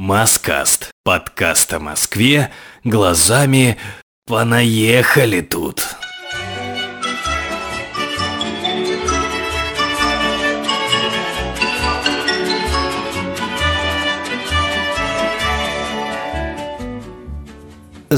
Маскаст. Подкаст о Москве глазами «Понаехали тут».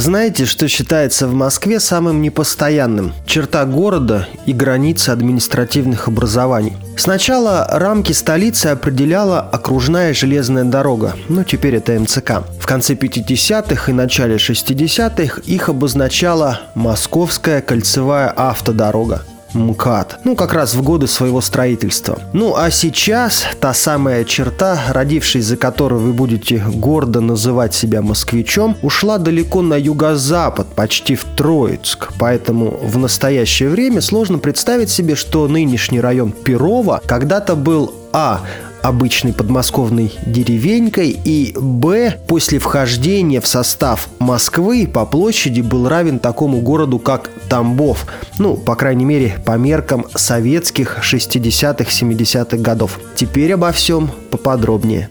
Знаете, что считается в Москве самым непостоянным? Черта города и границы административных образований. Сначала рамки столицы определяла окружная железная дорога, ну теперь это МЦК. В конце 50-х и начале 60-х их обозначала Московская кольцевая автодорога. МКАД. Ну, как раз в годы своего строительства. Ну, а сейчас та самая черта, родившись за которой вы будете гордо называть себя москвичом, ушла далеко на юго-запад, почти в Троицк. Поэтому в настоящее время сложно представить себе, что нынешний район Перова когда-то был а обычной подмосковной деревенькой, и Б после вхождения в состав Москвы по площади был равен такому городу, как Тамбов. Ну, по крайней мере, по меркам советских 60-70-х годов. Теперь обо всем поподробнее.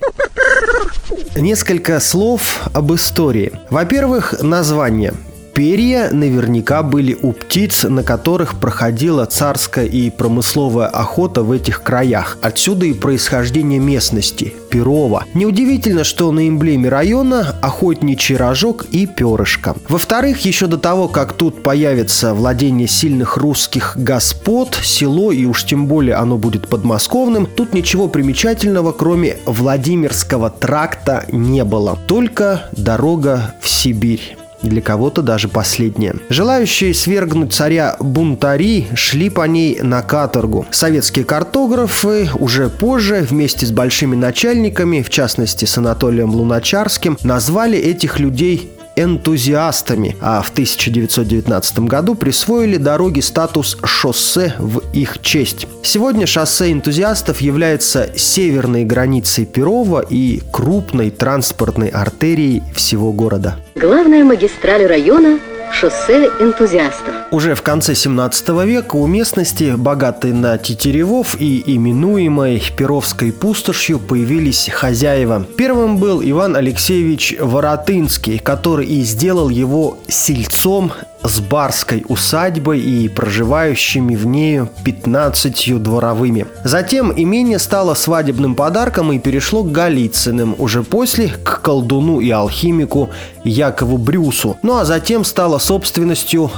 Несколько слов об истории. Во-первых, название. Перья наверняка были у птиц, на которых проходила царская и промысловая охота в этих краях. Отсюда и происхождение местности – Перова. Неудивительно, что на эмблеме района охотничий рожок и перышко. Во-вторых, еще до того, как тут появится владение сильных русских господ, село, и уж тем более оно будет подмосковным, тут ничего примечательного, кроме Владимирского тракта, не было. Только дорога в Сибирь для кого-то даже последнее. Желающие свергнуть царя бунтари шли по ней на каторгу. Советские картографы уже позже вместе с большими начальниками, в частности с Анатолием Луначарским, назвали этих людей энтузиастами, а в 1919 году присвоили дороге статус шоссе в их честь. Сегодня шоссе энтузиастов является северной границей Перова и крупной транспортной артерией всего города. Главная магистраль района шоссе энтузиастов. Уже в конце 17 века у местности, богатой на тетеревов и именуемой Перовской пустошью, появились хозяева. Первым был Иван Алексеевич Воротынский, который и сделал его сельцом с барской усадьбой и проживающими в нею 15 дворовыми. Затем имение стало свадебным подарком и перешло к Голицыным, уже после к колдуну и алхимику Якову Брюсу. Ну а затем стало собственностью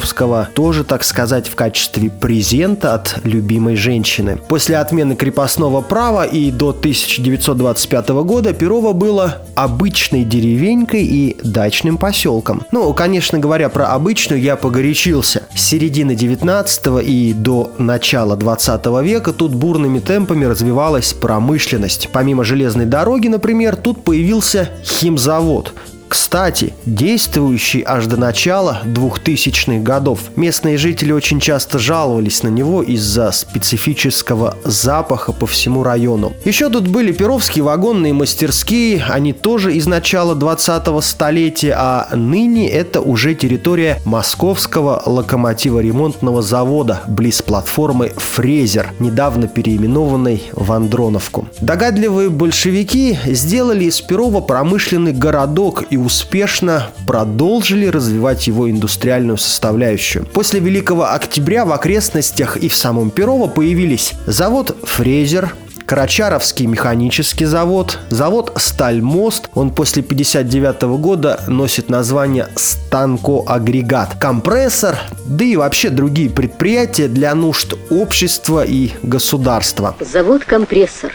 Разумовского, тоже, так сказать, в качестве презента от любимой женщины. После отмены крепостного права и до 1925 года Перово было обычной деревенькой и дачным поселком. Ну, конечно говоря про обычную я погорячился. С середины 19 и до начала 20 века тут бурными темпами развивалась промышленность. Помимо железной дороги, например, тут появился химзавод – кстати, действующий аж до начала 2000-х годов. Местные жители очень часто жаловались на него из-за специфического запаха по всему району. Еще тут были перовские вагонные мастерские, они тоже из начала 20-го столетия, а ныне это уже территория Московского локомотиво-ремонтного завода близ платформы «Фрезер», недавно переименованной в Андроновку. Догадливые большевики сделали из Перова промышленный городок и успешно продолжили развивать его индустриальную составляющую. После Великого Октября в окрестностях и в самом Перово появились завод «Фрезер», Карачаровский механический завод, завод «Стальмост». Он после 59 года носит название «Станкоагрегат», компрессор, да и вообще другие предприятия для нужд общества и государства. Завод «Компрессор»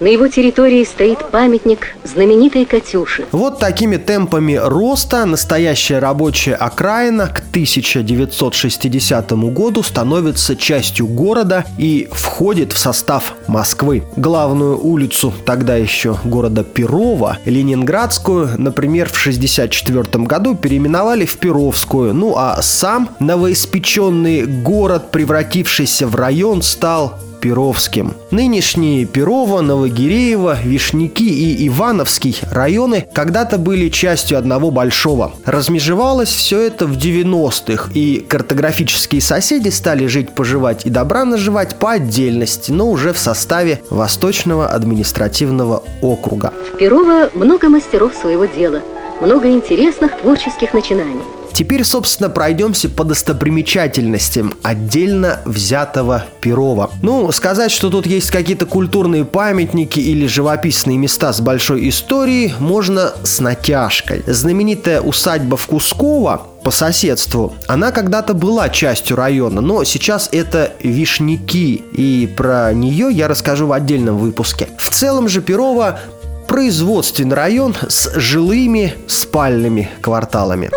На его территории стоит памятник знаменитой Катюши. Вот такими темпами роста настоящая рабочая окраина к 1960 году становится частью города и входит в состав Москвы. Главную улицу тогда еще города Перова, Ленинградскую, например, в 1964 году переименовали в Перовскую. Ну а сам новоиспеченный город, превратившийся в район, стал Перовским. Нынешние Перово, Новогиреево, Вишняки и Ивановский районы когда-то были частью одного большого. Размежевалось все это в 90-х, и картографические соседи стали жить-поживать и добра наживать по отдельности, но уже в составе Восточного административного округа. В Перово много мастеров своего дела, много интересных творческих начинаний. Теперь, собственно, пройдемся по достопримечательностям отдельно взятого Перова. Ну, сказать, что тут есть какие-то культурные памятники или живописные места с большой историей, можно с натяжкой. Знаменитая усадьба в Кусково по соседству, она когда-то была частью района, но сейчас это Вишняки, и про нее я расскажу в отдельном выпуске. В целом же Перово производственный район с жилыми спальными кварталами.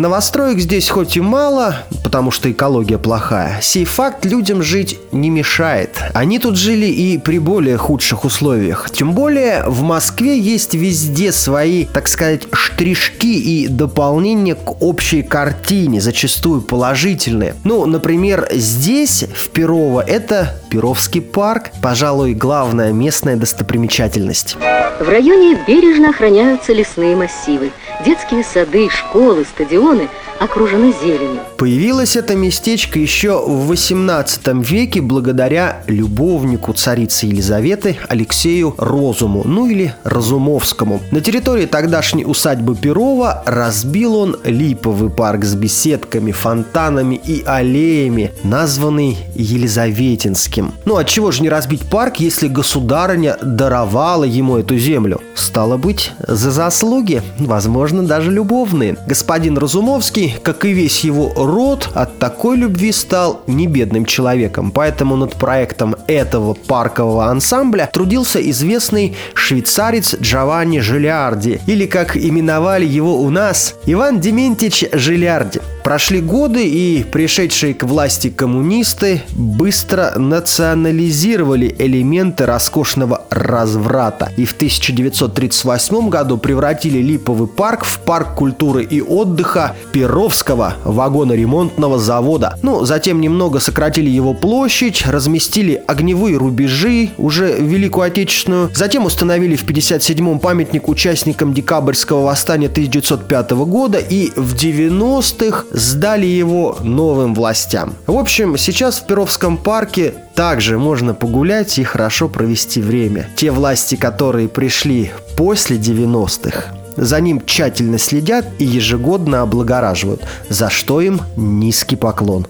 Новостроек здесь хоть и мало, потому что экология плохая, сей факт людям жить не мешает. Они тут жили и при более худших условиях. Тем более в Москве есть везде свои, так сказать, штришки и дополнения к общей картине, зачастую положительные. Ну, например, здесь, в Перово, это Перовский парк, пожалуй, главная местная достопримечательность. В районе бережно охраняются лесные массивы. Детские сады, школы, стадионы окружены зеленью. Появилось это местечко еще в 18 веке благодаря любовнику царицы Елизаветы Алексею Розуму, ну или Разумовскому. На территории тогдашней усадьбы Перова разбил он липовый парк с беседками, фонтанами и аллеями, названный Елизаветинским. Ну а чего же не разбить парк, если государыня даровала ему эту землю? Стало быть, за заслуги, возможно, даже любовные. Господин Разумовский, как и весь его род, от такой любви стал не бедным человеком. Поэтому над проектом этого паркового ансамбля трудился известный швейцарец Джованни Жилиарди, или как именовали его у нас, Иван Дементьевич Жилиарди. Прошли годы, и пришедшие к власти коммунисты быстро национализировали элементы роскошного разврата и в 1938 году превратили Липовый парк в парк культуры и отдыха Перовского вагоноремонтного завода. Ну, затем немного сократили его площадь, разместили огневые рубежи, уже Великую Отечественную, затем установили в 57-м памятник участникам Декабрьского восстания 1905 года и в 90-х сдали его новым властям. В общем, сейчас в Перовском парке также можно погулять и хорошо провести время. Те власти, которые пришли после 90-х, за ним тщательно следят и ежегодно облагораживают, за что им низкий поклон.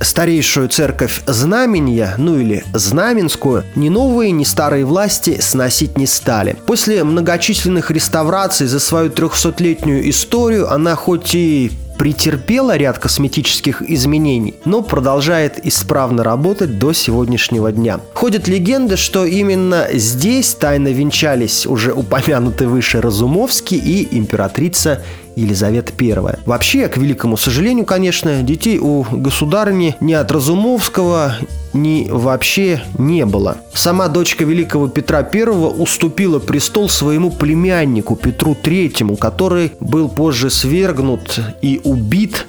Старейшую церковь Знамения, ну или Знаменскую, ни новые, ни старые власти сносить не стали. После многочисленных реставраций за свою трехсотлетнюю историю она хоть и претерпела ряд косметических изменений, но продолжает исправно работать до сегодняшнего дня. Ходят легенды, что именно здесь тайно венчались уже упомянутый выше Разумовский и императрица Елизавета I. Вообще, к великому сожалению, конечно, детей у государыни ни от Разумовского, ни вообще не было. Сама дочка великого Петра I уступила престол своему племяннику Петру III, который был позже свергнут и убит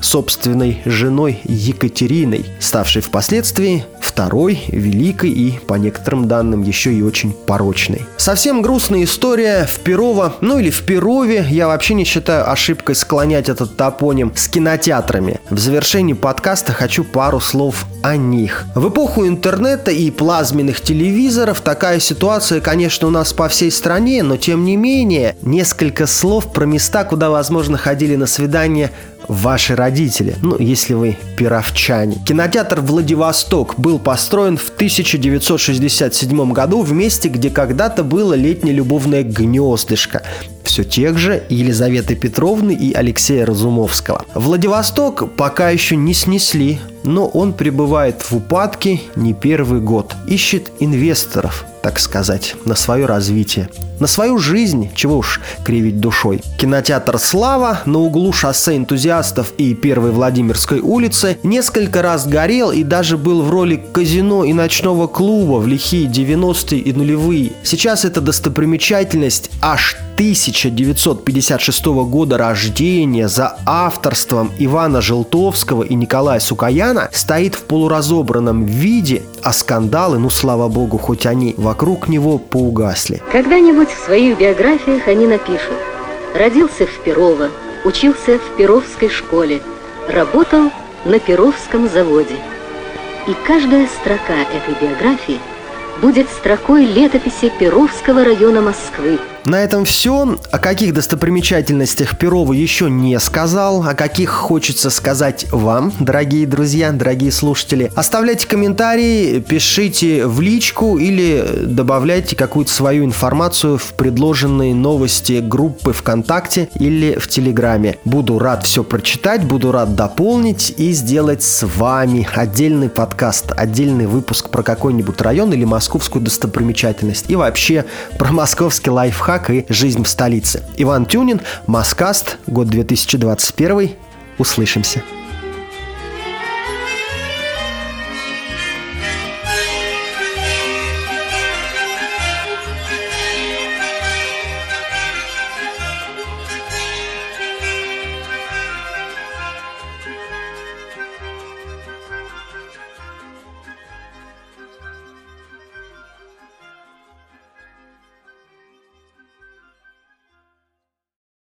собственной женой Екатериной, ставшей впоследствии второй, великой и, по некоторым данным, еще и очень порочной. Совсем грустная история в Перово, ну или в Перове, я вообще не считаю ошибкой склонять этот топоним с кинотеатрами. В завершении подкаста хочу пару слов о них. В эпоху интернета и плазменных телевизоров такая ситуация, конечно, у нас по всей стране, но тем не менее, несколько слов про места, куда, возможно, ходили на свидание ваши родители, ну, если вы пировчане. Кинотеатр «Владивосток» был построен в 1967 году в месте, где когда-то было летнее любовное гнездышко все тех же Елизаветы Петровны и Алексея Разумовского. Владивосток пока еще не снесли, но он пребывает в упадке не первый год. Ищет инвесторов, так сказать, на свое развитие. На свою жизнь, чего уж кривить душой. Кинотеатр «Слава» на углу шоссе энтузиастов и Первой Владимирской улицы несколько раз горел и даже был в роли казино и ночного клуба в лихие 90-е и нулевые. Сейчас это достопримечательность аж 1956 года рождения за авторством Ивана Желтовского и Николая Сукаяна стоит в полуразобранном виде, а скандалы, ну слава богу, хоть они вокруг него поугасли. Когда-нибудь в своих биографиях они напишут «Родился в Перово, учился в Перовской школе, работал на Перовском заводе». И каждая строка этой биографии будет строкой летописи Перовского района Москвы – на этом все. О каких достопримечательностях Перова еще не сказал, о каких хочется сказать вам, дорогие друзья, дорогие слушатели. Оставляйте комментарии, пишите в личку или добавляйте какую-то свою информацию в предложенные новости группы ВКонтакте или в Телеграме. Буду рад все прочитать, буду рад дополнить и сделать с вами отдельный подкаст, отдельный выпуск про какой-нибудь район или московскую достопримечательность и вообще про московский лайфхак как и жизнь в столице. Иван Тюнин, Маскаст, год 2021. Услышимся.